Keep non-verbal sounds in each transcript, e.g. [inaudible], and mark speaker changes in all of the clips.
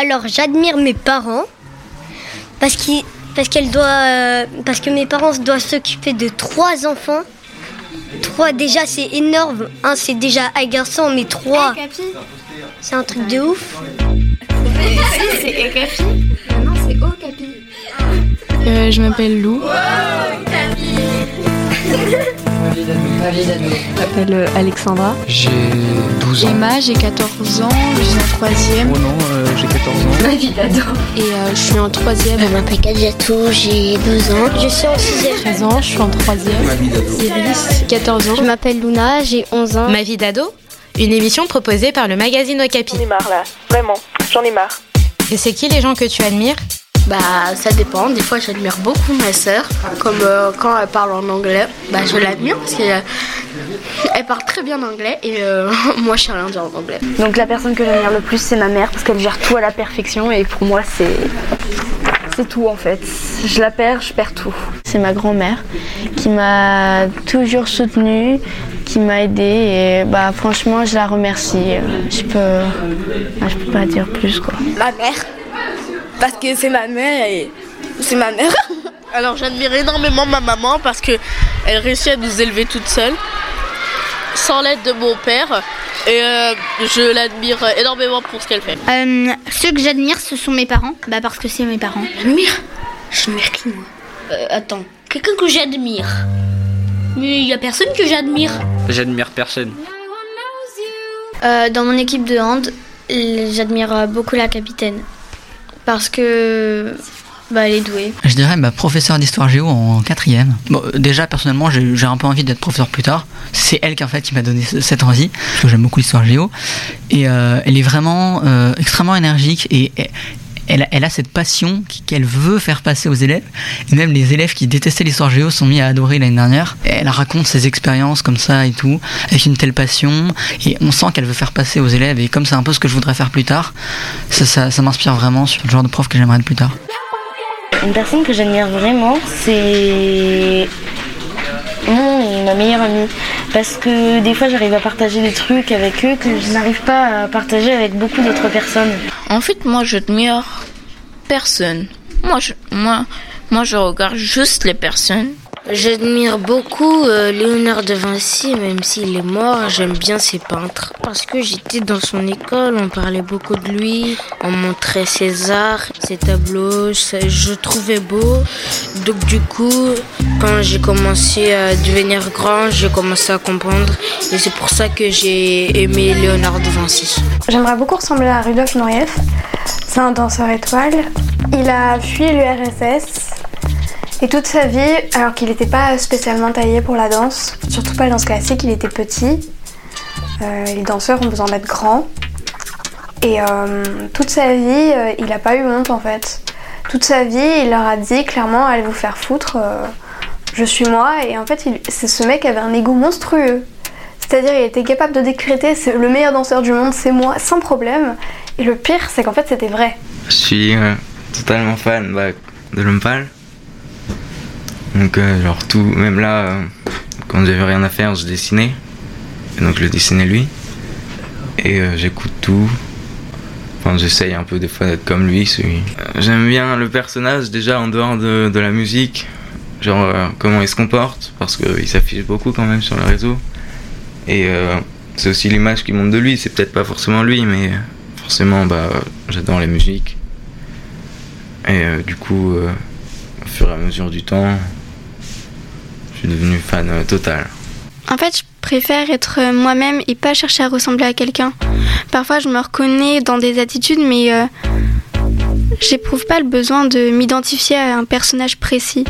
Speaker 1: Alors j'admire mes parents parce qu'ils parce qu'elle doit euh, parce que mes parents doivent s'occuper de trois enfants. Trois déjà c'est énorme. Un c'est déjà agaçant mais trois c'est un truc de ouf.
Speaker 2: C'est Ekapi Non, c'est Okapi.
Speaker 3: Euh, je m'appelle Lou. [laughs]
Speaker 4: Je m'appelle euh, Alexandra.
Speaker 5: J'ai 12 ans.
Speaker 3: Emma, j'ai 14 ans, je suis en troisième.
Speaker 5: Oh non, euh, j'ai 14 ans.
Speaker 2: Ma vie d'ado.
Speaker 3: Et euh, je suis en troisième.
Speaker 1: Je m'appelle Kadiatou, j'ai 12 ans. Je suis en 6
Speaker 3: 13 ans, je suis en troisième. Iris, 14 ans.
Speaker 1: Je m'appelle Luna, j'ai 11 ans.
Speaker 6: Ma vie d'ado Une émission proposée par le magazine Okapi.
Speaker 7: J'en ai marre là, vraiment, j'en ai marre.
Speaker 6: Et c'est qui les gens que tu admires?
Speaker 8: Bah ça dépend, des fois j'admire beaucoup ma sœur, comme euh, quand elle parle en anglais, bah je l'admire parce qu'elle elle parle très bien anglais et euh, [laughs] moi je sais rien dire en anglais.
Speaker 9: Donc la personne que j'admire le plus c'est ma mère parce qu'elle gère tout à la perfection et pour moi c'est c'est tout en fait. Je la perds, je perds tout.
Speaker 10: C'est ma grand-mère qui m'a toujours soutenue, qui m'a aidée et bah franchement je la remercie. Je peux bah, je peux pas dire plus quoi.
Speaker 11: Ma mère parce que c'est ma mère et c'est ma mère. [laughs]
Speaker 12: Alors j'admire énormément ma maman parce que elle réussit à nous élever toute seule sans l'aide de mon père et euh, je l'admire énormément pour ce qu'elle fait.
Speaker 13: Euh, ceux que j'admire ce sont mes parents, bah parce que c'est mes parents.
Speaker 8: J'admire? J'admire qui moi?
Speaker 13: Euh, attends, quelqu'un que j'admire. Mais il y a personne que j'admire.
Speaker 5: J'admire personne.
Speaker 10: Euh, dans mon équipe de hand, j'admire beaucoup la capitaine parce que bah, elle est douée.
Speaker 14: Je dirais bah, professeur d'histoire géo en quatrième. Bon, déjà personnellement j'ai un peu envie d'être professeur plus tard. C'est elle qui en fait qui m'a donné ce- cette envie parce que j'aime beaucoup l'histoire géo et euh, elle est vraiment euh, extrêmement énergique et et- elle, a- cette passion qu'elle veut faire passer aux élèves et même les élèves qui détestaient l'histoire géo sont mis à adorer l'année dernière. Elle raconte ses expériences comme ça et tout avec une telle passion et on sent qu'elle veut faire passer aux élèves et comme c'est un peu ce que je voudrais faire plus tard, ça, ça, ça m'inspire vraiment sur le genre de prof que j'aimerais être plus tard.
Speaker 9: Une personne que j'admire vraiment, c'est mon, ma meilleure amie. Parce que des fois, j'arrive à partager des trucs avec eux que je n'arrive pas à partager avec beaucoup d'autres personnes.
Speaker 2: En fait, moi, j'admire personne. Moi, je, moi, moi, je regarde juste les personnes.
Speaker 8: J'admire beaucoup euh, Léonard de Vinci, même s'il est mort, j'aime bien ses peintres. Parce que j'étais dans son école, on parlait beaucoup de lui, on montrait ses arts, ses tableaux, je trouvais beau. Donc du coup, quand j'ai commencé à devenir grand, j'ai commencé à comprendre. Et c'est pour ça que j'ai aimé Léonard de Vinci.
Speaker 15: J'aimerais beaucoup ressembler à Rudolf Nureyev. C'est un danseur étoile. Il a fui l'URSS et toute sa vie, alors qu'il n'était pas spécialement taillé pour la danse, surtout pas la danse classique, il était petit. Euh, les danseurs ont besoin d'être grands. Et euh, toute sa vie, euh, il n'a pas eu honte en fait. Toute sa vie, il leur a dit clairement allez vous faire foutre, je suis moi. Et en fait, c'est ce mec avait un ego monstrueux. C'est-à-dire, il était capable de décréter le meilleur danseur du monde, c'est moi, sans problème. Et le pire, c'est qu'en fait, c'était vrai.
Speaker 16: Je suis totalement fan bah, de l'homme pâle. Donc, euh, genre tout, même là, euh, quand j'avais rien à faire, je dessinais. Et donc, je dessinais lui. Et euh, j'écoute tout. Enfin, j'essaye un peu des fois d'être comme lui. celui. J'aime bien le personnage déjà en dehors de, de la musique. Genre comment il se comporte. Parce qu'il s'affiche beaucoup quand même sur le réseau. Et c'est aussi l'image qu'il montre de lui. C'est peut-être pas forcément lui, mais forcément, bah, j'adore les musiques. Et du coup, au fur et à mesure du temps, suis devenu fan euh, total.
Speaker 10: En fait, je préfère être euh, moi-même et pas chercher à ressembler à quelqu'un. Parfois, je me reconnais dans des attitudes, mais euh, j'éprouve pas le besoin de m'identifier à un personnage précis.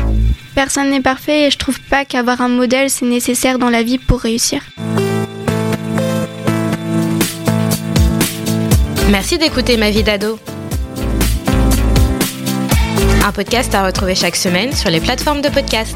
Speaker 10: Personne n'est parfait et je trouve pas qu'avoir un modèle, c'est nécessaire dans la vie pour réussir.
Speaker 6: Merci d'écouter Ma vie d'ado. Un podcast à retrouver chaque semaine sur les plateformes de podcast.